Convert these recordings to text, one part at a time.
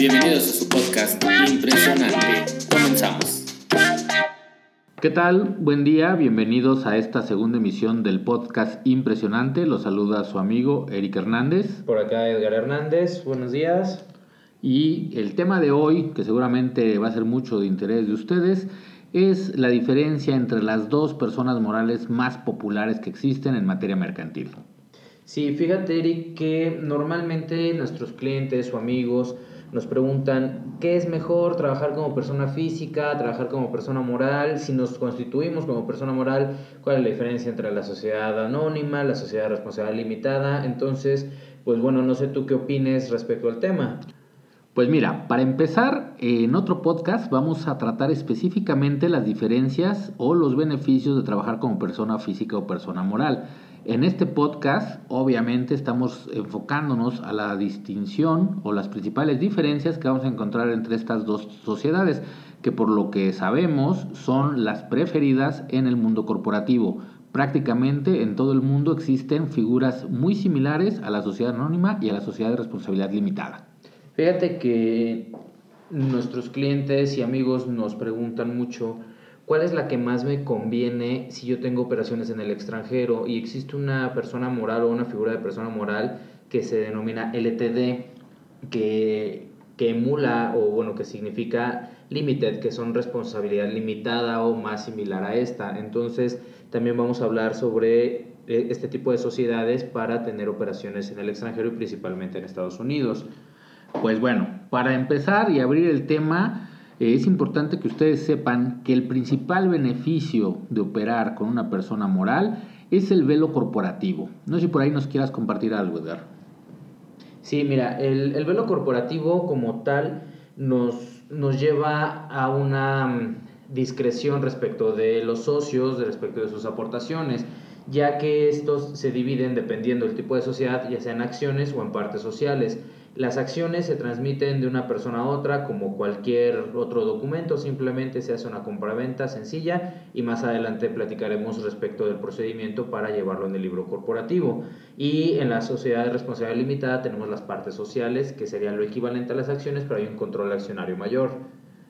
Bienvenidos a su podcast Impresionante. Comenzamos. ¿Qué tal? Buen día, bienvenidos a esta segunda emisión del podcast Impresionante. Los saluda su amigo Eric Hernández. Por acá Edgar Hernández, buenos días. Y el tema de hoy, que seguramente va a ser mucho de interés de ustedes, es la diferencia entre las dos personas morales más populares que existen en materia mercantil. Sí, fíjate Eric que normalmente nuestros clientes o amigos nos preguntan qué es mejor trabajar como persona física, trabajar como persona moral, si nos constituimos como persona moral, cuál es la diferencia entre la sociedad anónima, la sociedad responsabilidad limitada. Entonces, pues bueno, no sé tú qué opines respecto al tema. Pues mira, para empezar, en otro podcast vamos a tratar específicamente las diferencias o los beneficios de trabajar como persona física o persona moral. En este podcast, obviamente, estamos enfocándonos a la distinción o las principales diferencias que vamos a encontrar entre estas dos sociedades, que por lo que sabemos son las preferidas en el mundo corporativo. Prácticamente en todo el mundo existen figuras muy similares a la sociedad anónima y a la sociedad de responsabilidad limitada. Fíjate que nuestros clientes y amigos nos preguntan mucho ¿Cuál es la que más me conviene si yo tengo operaciones en el extranjero y existe una persona moral o una figura de persona moral que se denomina LTD, que, que emula o bueno, que significa limited, que son responsabilidad limitada o más similar a esta. Entonces, también vamos a hablar sobre eh, este tipo de sociedades para tener operaciones en el extranjero y principalmente en Estados Unidos. Pues bueno, para empezar y abrir el tema, es importante que ustedes sepan que el principal beneficio de operar con una persona moral es el velo corporativo. No sé si por ahí nos quieras compartir algo, Edgar. Sí, mira, el, el velo corporativo como tal nos, nos lleva a una mm, discreción respecto de los socios, respecto de sus aportaciones, ya que estos se dividen dependiendo del tipo de sociedad, ya sea en acciones o en partes sociales. Las acciones se transmiten de una persona a otra como cualquier otro documento, simplemente se hace una compraventa sencilla y más adelante platicaremos respecto del procedimiento para llevarlo en el libro corporativo. Y en la sociedad de responsabilidad limitada tenemos las partes sociales, que serían lo equivalente a las acciones, pero hay un control accionario mayor.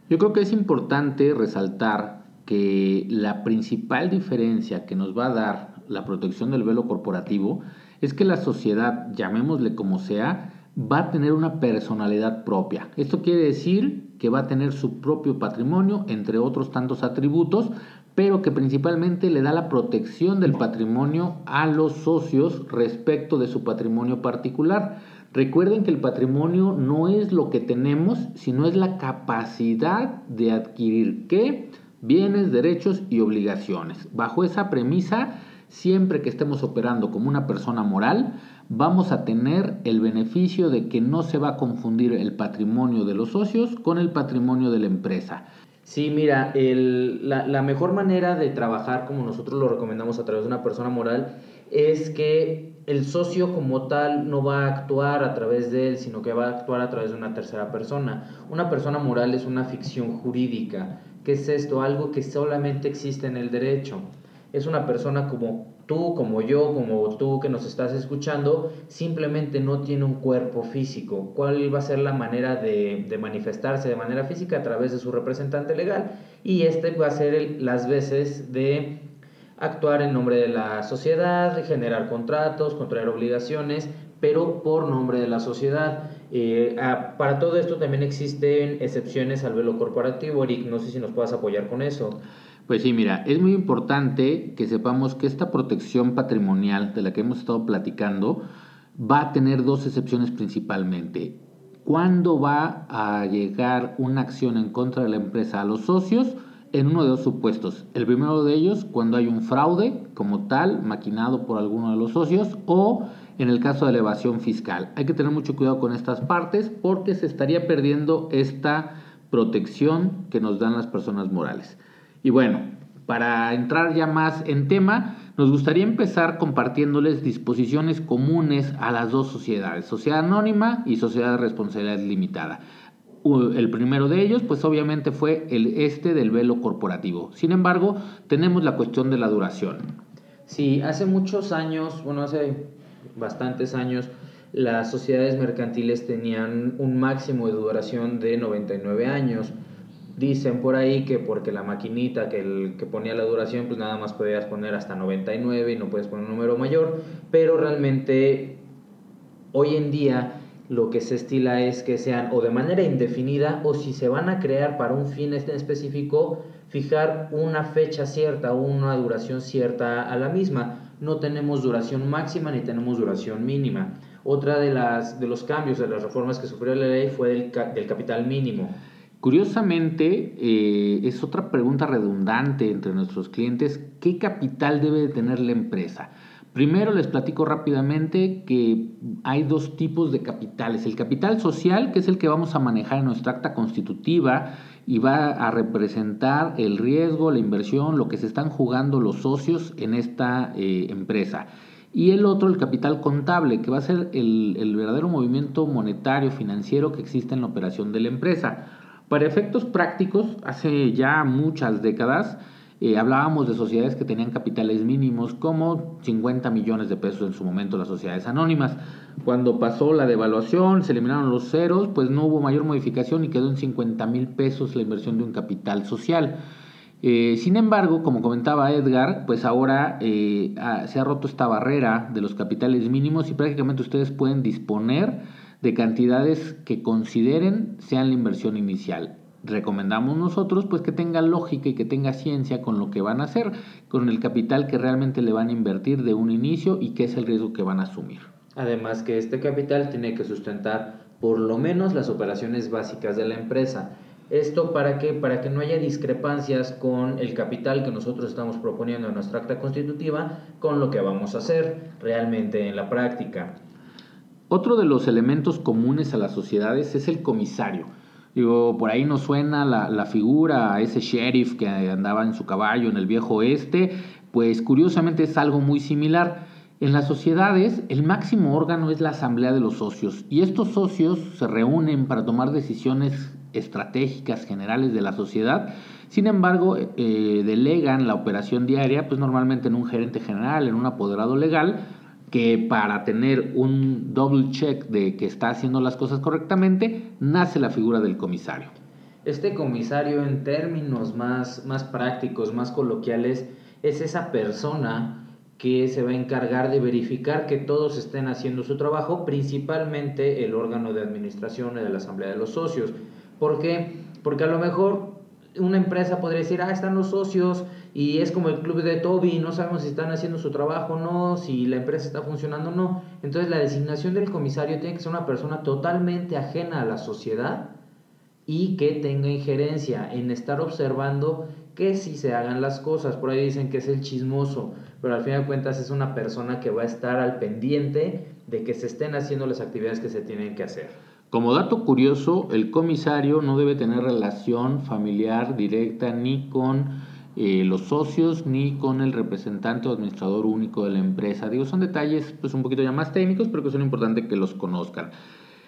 Yo creo que es importante resaltar que la principal diferencia que nos va a dar la protección del velo corporativo es que la sociedad, llamémosle como sea, va a tener una personalidad propia. Esto quiere decir que va a tener su propio patrimonio, entre otros tantos atributos, pero que principalmente le da la protección del patrimonio a los socios respecto de su patrimonio particular. Recuerden que el patrimonio no es lo que tenemos, sino es la capacidad de adquirir qué? Bienes, derechos y obligaciones. Bajo esa premisa, siempre que estemos operando como una persona moral, vamos a tener el beneficio de que no se va a confundir el patrimonio de los socios con el patrimonio de la empresa. Sí, mira, la, la, mejor manera de trabajar como nosotros lo recomendamos a través de una persona moral es que el socio como tal no va a actuar a través de él, sino que va a actuar a través de una tercera persona. Una persona moral es una ficción jurídica. ¿Qué es esto? Algo que solamente existe en el derecho es una persona como tú, como yo, como tú que nos estás escuchando, simplemente no tiene un cuerpo físico. ¿Cuál va a ser la manera de, manifestarse de manera física? A través de su representante legal. Y este va a ser las veces de actuar en nombre de la sociedad, generar contratos, contraer obligaciones, pero por nombre de la sociedad. Eh, para todo esto también existen excepciones al velo corporativo. Eric, no sé si nos puedas apoyar con eso. Pues sí, mira, es muy importante que sepamos que esta protección patrimonial de la que hemos estado platicando va a tener dos excepciones principalmente. ¿Cuándo va a llegar una acción en contra de la empresa a los socios? En uno de dos supuestos. El primero de ellos, cuando hay un fraude como tal, maquinado por alguno de los socios, o en el caso de elevación fiscal. Hay que tener mucho cuidado con estas partes porque se estaría perdiendo esta protección que nos dan las personas morales. Y bueno, para entrar ya más en tema, nos gustaría empezar compartiéndoles disposiciones comunes a las dos sociedades, sociedad anónima y sociedad de responsabilidad limitada. El primero de ellos, pues obviamente fue el este del velo corporativo. Sin embargo, tenemos la cuestión de la duración. Sí, hace muchos años, bueno, hace bastantes años, las sociedades mercantiles tenían un máximo de duración de 99 años. Dicen por ahí que porque la maquinita que, el, que ponía la duración, pues nada más podías poner hasta 99 y no puedes poner un número mayor, pero realmente hoy en día lo que se estila es que sean o de manera indefinida o si se van a crear para un fin este específico, fijar una fecha cierta o una duración cierta a la misma. No tenemos duración máxima ni tenemos duración mínima. Otra de, las, de los cambios, de las reformas que sufrió la ley fue del, del capital mínimo. Curiosamente, eh, es otra pregunta redundante entre nuestros clientes, ¿qué capital debe de tener la empresa? Primero les platico rápidamente que hay dos tipos de capitales. El capital social, que es el que vamos a manejar en nuestra acta constitutiva y va a representar el riesgo, la inversión, lo que se están jugando los socios en esta eh, empresa. Y el otro, el capital contable, que va a ser el, el verdadero movimiento monetario, financiero que existe en la operación de la empresa. Para efectos prácticos, hace ya muchas décadas, eh, hablábamos de sociedades que tenían capitales mínimos como 50 millones de pesos en su momento las sociedades anónimas. Cuando pasó la devaluación, se eliminaron los ceros, pues no hubo mayor modificación y quedó en 50 mil pesos la inversión de un capital social. Eh, sin embargo, como comentaba Edgar, pues ahora eh, se ha roto esta barrera de los capitales mínimos y prácticamente ustedes pueden disponer de cantidades que consideren sean la inversión inicial recomendamos nosotros pues que tenga lógica y que tenga ciencia con lo que van a hacer, con el capital que realmente le van a invertir de un inicio y qué es el riesgo que van a asumir. Además que este capital tiene que sustentar por lo menos las operaciones básicas de la empresa. Esto para que para que no haya discrepancias con el capital que nosotros estamos proponiendo en nuestra acta constitutiva con lo que vamos a hacer realmente en la práctica. Otro de los elementos comunes a las sociedades es el comisario. Digo, por ahí nos suena la, la figura ese sheriff que andaba en su caballo en el viejo oeste, pues curiosamente es algo muy similar. En las sociedades, el máximo órgano es la asamblea de los socios y estos socios se reúnen para tomar decisiones estratégicas generales de la sociedad. Sin embargo, eh, delegan la operación diaria, pues normalmente en un gerente general, en un apoderado legal, que para tener un double check de que está haciendo las cosas correctamente, nace la figura del comisario. Este comisario en términos más, más prácticos, más coloquiales, es esa persona que se va a encargar de verificar que todos estén haciendo su trabajo, principalmente el órgano de administración de la Asamblea de los Socios. ¿Por qué? Porque a lo mejor una empresa podría decir, ah, están los socios y es como el club de Toby, no sabemos si están haciendo su trabajo o no, si la empresa está funcionando o no. Entonces la designación del comisario tiene que ser una persona totalmente ajena a la sociedad y que tenga injerencia en estar observando que si se hagan las cosas. Por ahí dicen que es el chismoso, pero al fin de cuentas es una persona que va a estar al pendiente de que se estén haciendo las actividades que se tienen que hacer. Como dato curioso, el comisario no debe tener relación familiar directa ni con eh, los socios ni con el representante o administrador único de la empresa. Digo, son detalles pues un poquito ya más técnicos, pero que son importantes que los conozcan.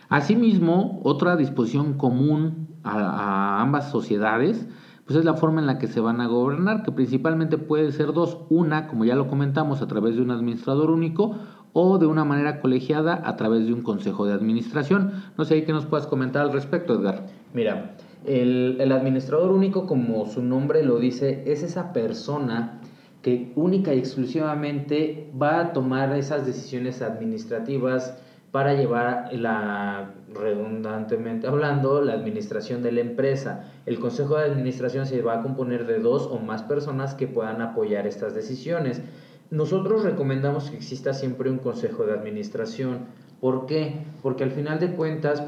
Asimismo, otra disposición común a, a ambas sociedades pues es la forma en la que se van a gobernar, que principalmente puede ser dos. Una, como ya lo comentamos, a través de un administrador único o de una manera colegiada a través de un consejo de administración. No sé qué nos puedas comentar al respecto, Edgar. Mira, el, el, administrador único, como su nombre lo dice, es esa persona que única y exclusivamente va a tomar esas decisiones administrativas para llevar la, redundantemente hablando, la administración de la empresa. El consejo de administración se va a componer de dos o más personas que puedan apoyar estas decisiones. Nosotros recomendamos que exista siempre un consejo de administración. ¿Por qué? Porque al final de cuentas,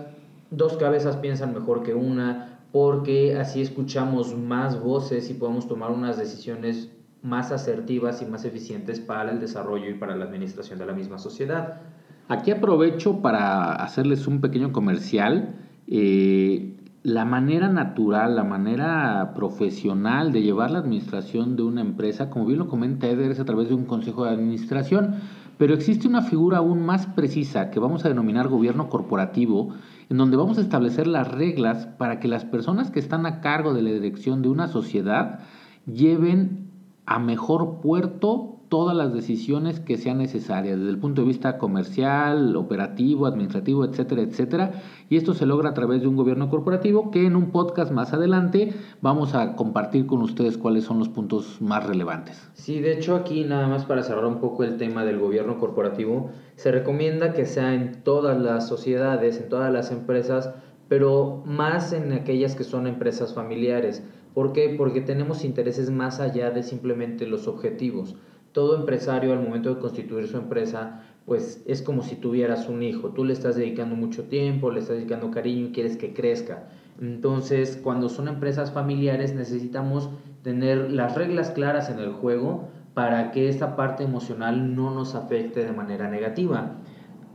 dos cabezas piensan mejor que una, porque así escuchamos más voces y podemos tomar unas decisiones más asertivas y más eficientes para el desarrollo y para la administración de la misma sociedad. Aquí aprovecho para hacerles un pequeño comercial. Eh, la manera natural, la manera profesional de llevar la administración de una empresa, como bien lo comenta Eder, es a través de un consejo de administración, pero existe una figura aún más precisa que vamos a denominar gobierno corporativo, en donde vamos a establecer las reglas para que las personas que están a cargo de la dirección de una sociedad lleven a mejor puerto todas las decisiones que sean necesarias desde el punto de vista comercial, operativo, administrativo, etcétera, etcétera. Y esto se logra a través de un gobierno corporativo que en un podcast más adelante vamos a compartir con ustedes cuáles son los puntos más relevantes. Sí, de hecho aquí nada más para cerrar un poco el tema del gobierno corporativo, se recomienda que sea en todas las sociedades, en todas las empresas, pero más en aquellas que son empresas familiares. ¿Por qué? Porque tenemos intereses más allá de simplemente los objetivos. Todo empresario al momento de constituir su empresa, pues es como si tuvieras un hijo. Tú le estás dedicando mucho tiempo, le estás dedicando cariño y quieres que crezca. Entonces, cuando son empresas familiares necesitamos tener las reglas claras en el juego para que esta parte emocional no nos afecte de manera negativa.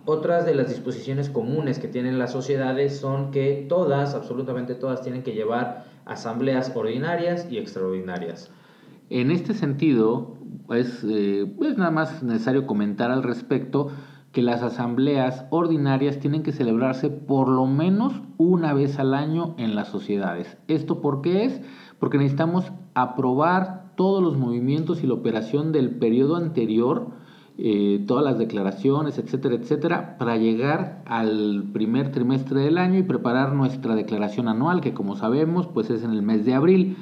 Otras de las disposiciones comunes que tienen las sociedades son que todas, absolutamente todas, tienen que llevar asambleas ordinarias y extraordinarias. En este sentido, es, eh, nada más necesario comentar al respecto que las asambleas ordinarias tienen que celebrarse por lo menos una vez al año en las sociedades. ¿Esto por qué es? Porque necesitamos aprobar todos los movimientos y la operación del periodo anterior eh, todas las declaraciones, etcétera, etcétera, para llegar al primer trimestre del año y preparar nuestra declaración anual, que como sabemos, pues es en el mes de abril.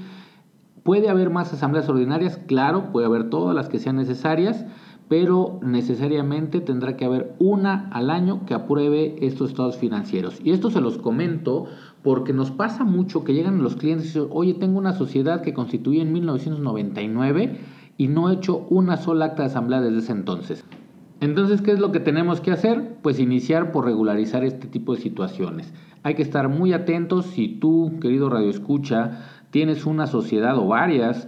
¿Puede haber más asambleas ordinarias? Claro, puede haber todas las que sean necesarias, pero necesariamente tendrá que haber una al año que apruebe estos estados financieros. Y esto se los comento porque nos pasa mucho que llegan los clientes y dicen, oye, tengo una sociedad que constituí en 1999 y no he hecho una sola acta de asamblea desde ese entonces. Entonces, ¿qué es lo que tenemos que hacer? Pues iniciar por regularizar este tipo de situaciones. Hay que estar muy atentos si tú, querido Radio Escucha, tienes una sociedad o varias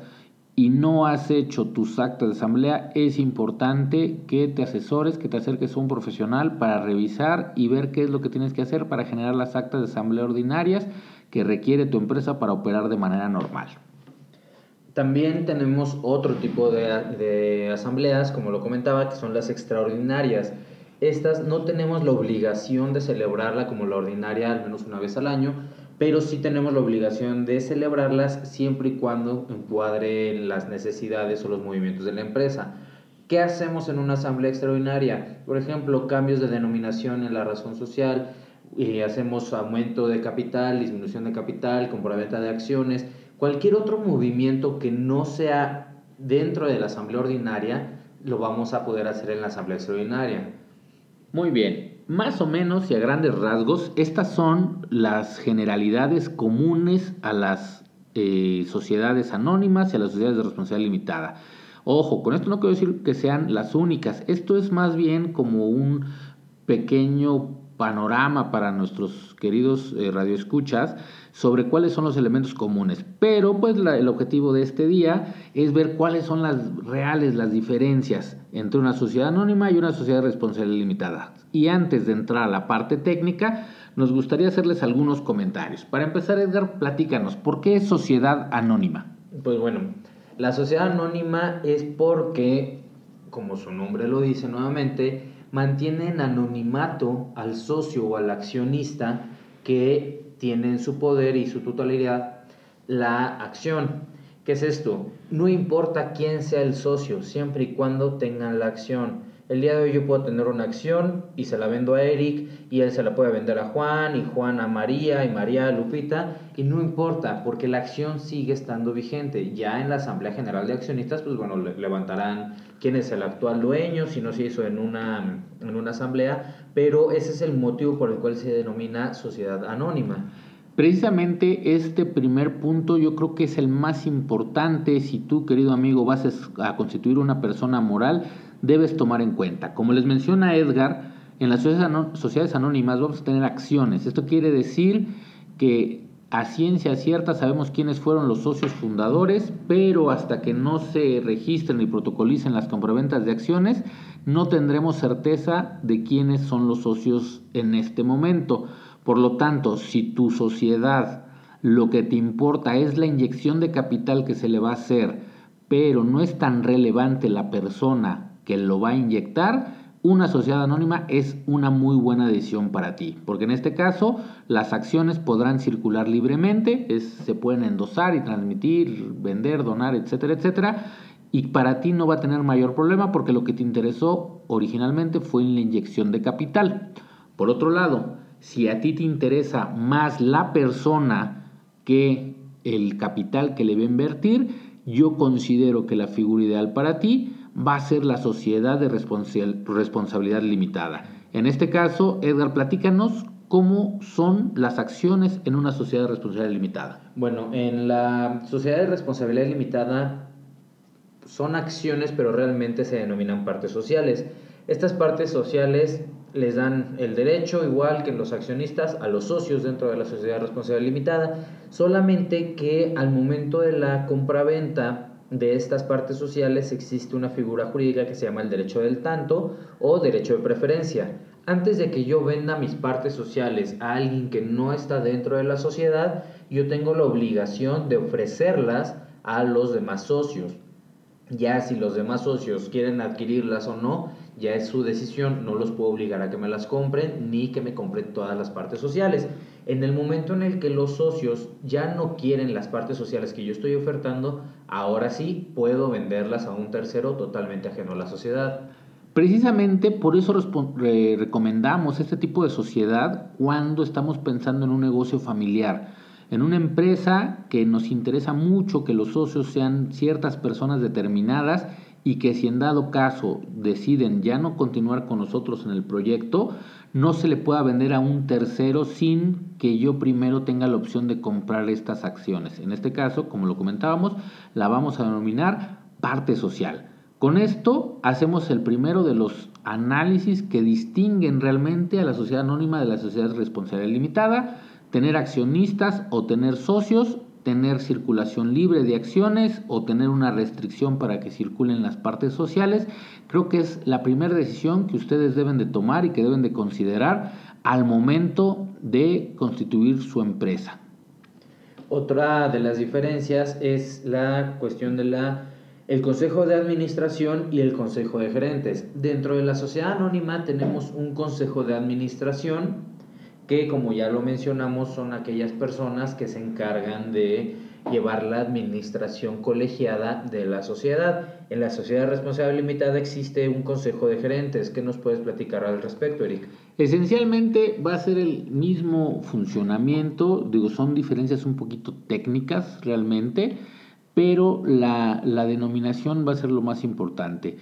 y no has hecho tus actas de asamblea, es importante que te asesores, que te acerques a un profesional para revisar y ver qué es lo que tienes que hacer para generar las actas de asamblea ordinarias que requiere tu empresa para operar de manera normal. También tenemos otro tipo de, asambleas, como lo comentaba, que son las extraordinarias. Estas no tenemos la obligación de celebrarla como la ordinaria al menos una vez al año, pero sí tenemos la obligación de celebrarlas siempre y cuando encuadre las necesidades o los movimientos de la empresa. ¿Qué hacemos en una asamblea extraordinaria? Por ejemplo, cambios de denominación en la razón social, hacemos aumento de capital, disminución de capital, compraventa de acciones, Cualquier otro movimiento que no sea dentro de la asamblea ordinaria, lo vamos a poder hacer en la asamblea extraordinaria. Muy bien, más o menos y a grandes rasgos, estas son las generalidades comunes a las eh, sociedades anónimas y a las sociedades de responsabilidad limitada. Ojo, con esto no quiero decir que sean las únicas, esto es más bien como un pequeño panorama para nuestros queridos eh, radioescuchas sobre cuáles son los elementos comunes. Pero pues el objetivo de este día es ver cuáles son las reales, las diferencias entre una sociedad anónima y una sociedad de responsabilidad limitada. Y antes de entrar a la parte técnica, nos gustaría hacerles algunos comentarios. Para empezar, Edgar, platícanos, ¿por qué es sociedad anónima? Pues bueno, la sociedad anónima es porque, como su nombre lo dice nuevamente, mantiene en anonimato al socio o al accionista que tiene en su poder y su totalidad la acción. ¿Qué es esto? No importa quién sea el socio, siempre y cuando tengan la acción. El día de hoy yo puedo tener una acción y se la vendo a Eric y él se la puede vender a Juan y Juan a María y María a Lupita y no importa porque la acción sigue estando vigente. Ya en la Asamblea General de Accionistas, pues bueno, levantarán quién es el actual dueño, si no se hizo en una, en una asamblea, pero ese es el motivo por el cual se denomina sociedad anónima. Precisamente este primer punto yo creo que es el más importante si tú, querido amigo, vas a constituir una persona moral debes tomar en cuenta. Como les menciona Edgar, en las sociedades anónimas vamos a tener acciones. Esto quiere decir que a ciencia cierta sabemos quiénes fueron los socios fundadores, pero hasta que no se registren y protocolicen las compraventas de acciones, no tendremos certeza de quiénes son los socios en este momento. Por lo tanto, si tu sociedad lo que te importa es la inyección de capital que se le va a hacer, pero no es tan relevante la persona que lo va a inyectar, una sociedad anónima es una muy buena decisión para ti, porque en este caso las acciones podrán circular libremente, se pueden endosar y transmitir, vender, donar, etcétera, etcétera, y para ti no va a tener mayor problema porque lo que te interesó originalmente fue la inyección de capital. Por otro lado, si a ti te interesa más la persona que el capital que le va a invertir, yo considero que la figura ideal para ti va a ser la sociedad de responsabilidad limitada. En este caso, Edgar, platícanos cómo son las acciones en una sociedad de responsabilidad limitada. Bueno, en la sociedad de responsabilidad limitada son acciones, pero realmente se denominan partes sociales. Estas partes sociales les dan el derecho, igual que los accionistas, a los socios dentro de la sociedad de responsabilidad limitada, solamente que al momento de la compraventa de estas partes sociales existe una figura jurídica que se llama el derecho del tanto o derecho de preferencia. Antes de que yo venda mis partes sociales a alguien que no está dentro de la sociedad, yo tengo la obligación de ofrecerlas a los demás socios. Ya si los demás socios quieren adquirirlas o no, ya es su decisión, no los puedo obligar a que me las compren ni que me compren todas las partes sociales. En el momento en el que los socios ya no quieren las partes sociales que yo estoy ofertando, ahora sí puedo venderlas a un tercero totalmente ajeno a la sociedad. Precisamente por eso recomendamos este tipo de sociedad cuando estamos pensando en un negocio familiar, en una empresa que nos interesa mucho que los socios sean ciertas personas determinadas y que si en dado caso deciden ya no continuar con nosotros en el proyecto, no se le pueda vender a un tercero sin que yo primero tenga la opción de comprar estas acciones. En este caso, como lo comentábamos, la vamos a denominar parte social. Con esto hacemos el primero de los análisis que distinguen realmente a la sociedad anónima de la sociedad responsabilidad limitada, tener accionistas o tener socios tener circulación libre de acciones o tener una restricción para que circulen las partes sociales, creo que es la primera decisión que ustedes deben de tomar y que deben de considerar al momento de constituir su empresa. Otra de las diferencias es la cuestión de la el consejo de administración y el consejo de gerentes. Dentro de la sociedad anónima tenemos un consejo de administración que como ya lo mencionamos son aquellas personas que se encargan de llevar la administración colegiada de la sociedad. En la sociedad responsable limitada existe un consejo de gerentes. ¿Qué nos puedes platicar al respecto, Eric? Esencialmente va a ser el mismo funcionamiento, digo, son diferencias un poquito técnicas realmente, pero la, la denominación va a ser lo más importante.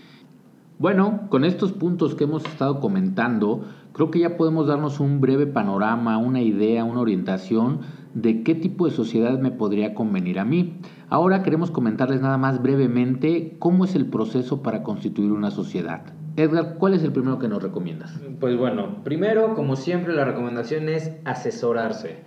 Bueno, con estos puntos que hemos estado comentando, creo que ya podemos darnos un breve panorama, una idea, una orientación de qué tipo de sociedad me podría convenir a mí. Ahora queremos comentarles nada más brevemente cómo es el proceso para constituir una sociedad. Edgar, ¿cuál es el primero que nos recomiendas? Pues bueno, primero, como siempre, la recomendación es asesorarse.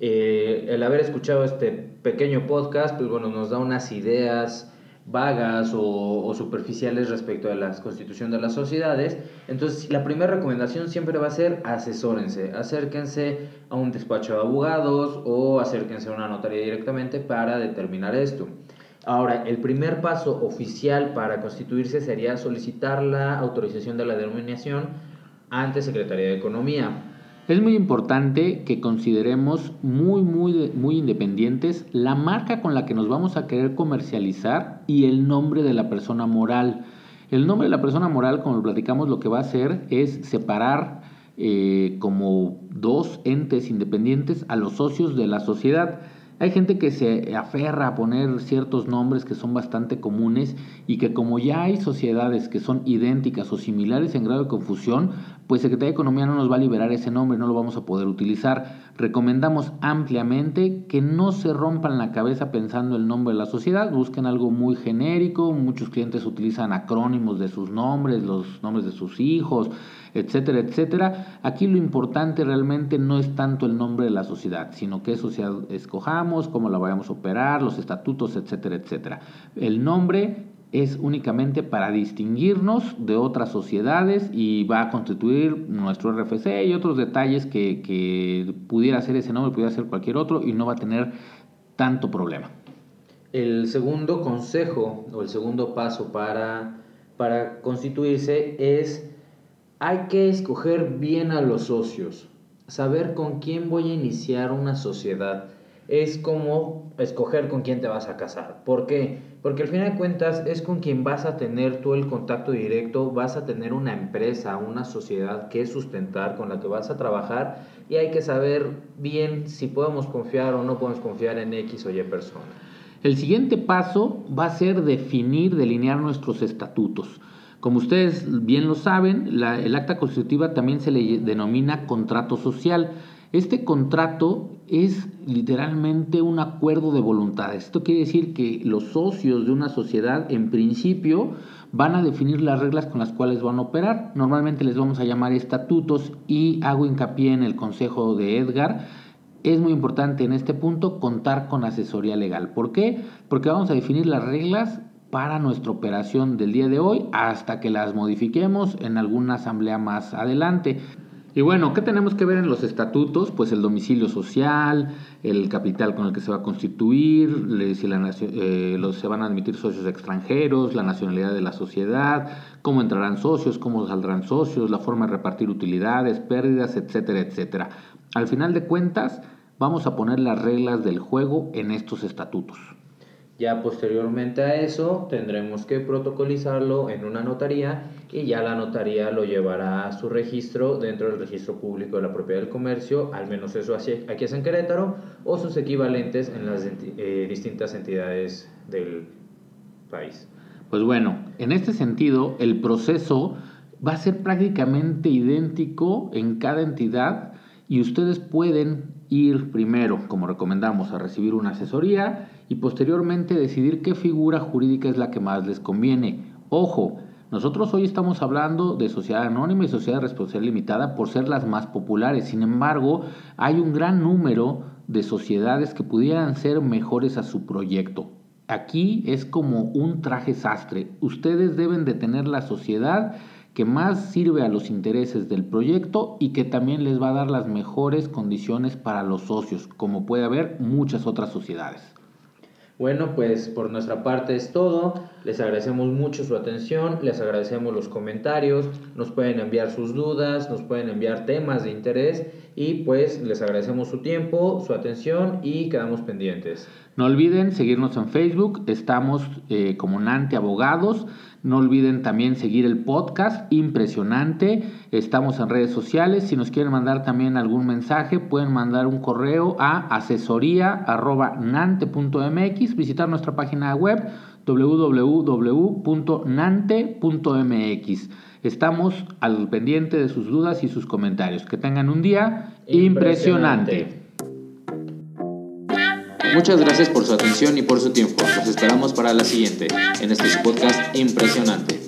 Eh, el haber escuchado este pequeño podcast, pues bueno, nos da unas ideas, vagas o, superficiales respecto a la constitución de las sociedades. Entonces, la primera recomendación siempre va a ser asesórense, acérquense a un despacho de abogados o acérquense a una notaría directamente para determinar esto. Ahora, el primer paso oficial para constituirse sería solicitar la autorización de la denominación ante Secretaría de Economía. Es muy importante que consideremos muy, muy, muy independientes la marca con la que nos vamos a querer comercializar y el nombre de la persona moral. El nombre de la persona moral, como lo platicamos, lo que va a hacer es separar eh, como dos entes independientes a los socios de la sociedad. Hay gente que se aferra a poner ciertos nombres que son bastante comunes y que como ya hay sociedades que son idénticas o similares en grado de confusión, pues Secretaría de Economía no nos va a liberar ese nombre, no lo vamos a poder utilizar. Recomendamos ampliamente que no se rompan la cabeza pensando el nombre de la sociedad, busquen algo muy genérico, muchos clientes utilizan acrónimos de sus nombres, los nombres de sus hijos, etcétera, etcétera. Aquí lo importante realmente no es tanto el nombre de la sociedad, sino qué sociedad escojamos, cómo la vayamos a operar, los estatutos, etcétera, etcétera. El nombre es únicamente para distinguirnos de otras sociedades y va a constituir nuestro RFC y otros detalles que, que pudiera ser ese nombre, pudiera ser cualquier otro y no va a tener tanto problema. El segundo consejo o el segundo paso para, para constituirse es hay que escoger bien a los socios, saber con quién voy a iniciar una sociedad. Es como escoger con quién te vas a casar. ¿Por qué? Porque al final de cuentas es con quien vas a tener tú el contacto directo, vas a tener una empresa, una sociedad que sustentar, con la que vas a trabajar y hay que saber bien si podemos confiar o no podemos confiar en X o Y persona. El siguiente paso va a ser definir, delinear nuestros estatutos. Como ustedes bien lo saben, el acta constitutiva también se le denomina contrato social. Este contrato es literalmente un acuerdo de voluntades. Esto quiere decir que los socios de una sociedad en principio van a definir las reglas con las cuales van a operar. Normalmente les vamos a llamar estatutos y hago hincapié en el consejo de Edgar. Es muy importante en este punto contar con asesoría legal. ¿Por qué? Porque vamos a definir las reglas para nuestra operación del día de hoy hasta que las modifiquemos en alguna asamblea más adelante. Y bueno, ¿qué tenemos que ver en los estatutos? Pues el domicilio social, el capital con el que se va a constituir, si eh, se van a admitir socios extranjeros, la nacionalidad de la sociedad, cómo entrarán socios, cómo saldrán socios, la forma de repartir utilidades, pérdidas, etcétera, etcétera. Al final de cuentas, vamos a poner las reglas del juego en estos estatutos. Ya posteriormente a eso tendremos que protocolizarlo en una notaría y ya la notaría lo llevará a su registro dentro del registro público de la propiedad del comercio, al menos eso aquí es en Querétaro, o sus equivalentes en las eh, distintas entidades del país. Pues bueno, en este sentido, el proceso va a ser prácticamente idéntico en cada entidad y ustedes pueden ir primero, como recomendamos, a recibir una asesoría y posteriormente decidir qué figura jurídica es la que más les conviene. Ojo, nosotros hoy estamos hablando de sociedad anónima y sociedad responsable limitada por ser las más populares. Sin embargo, hay un gran número de sociedades que pudieran ser mejores a su proyecto. Aquí es como un traje sastre. Ustedes deben de tener la sociedad que más sirve a los intereses del proyecto y que también les va a dar las mejores condiciones para los socios, como puede haber muchas otras sociedades. Bueno, pues por nuestra parte es todo. Les agradecemos mucho su atención, les agradecemos los comentarios, nos pueden enviar sus dudas, nos pueden enviar temas de interés y pues les agradecemos su tiempo, su atención y quedamos pendientes. No olviden seguirnos en Facebook, estamos eh, como Nante Abogados. No olviden también seguir el podcast, impresionante. Estamos en redes sociales. Si nos quieren mandar también algún mensaje, pueden mandar un correo a asesoría.nante.mx, visitar nuestra página web www.nante.mx. Estamos al pendiente de sus dudas y sus comentarios. Que tengan un día impresionante. Muchas gracias por su atención y por su tiempo. Los esperamos para la siguiente, en este podcast impresionante.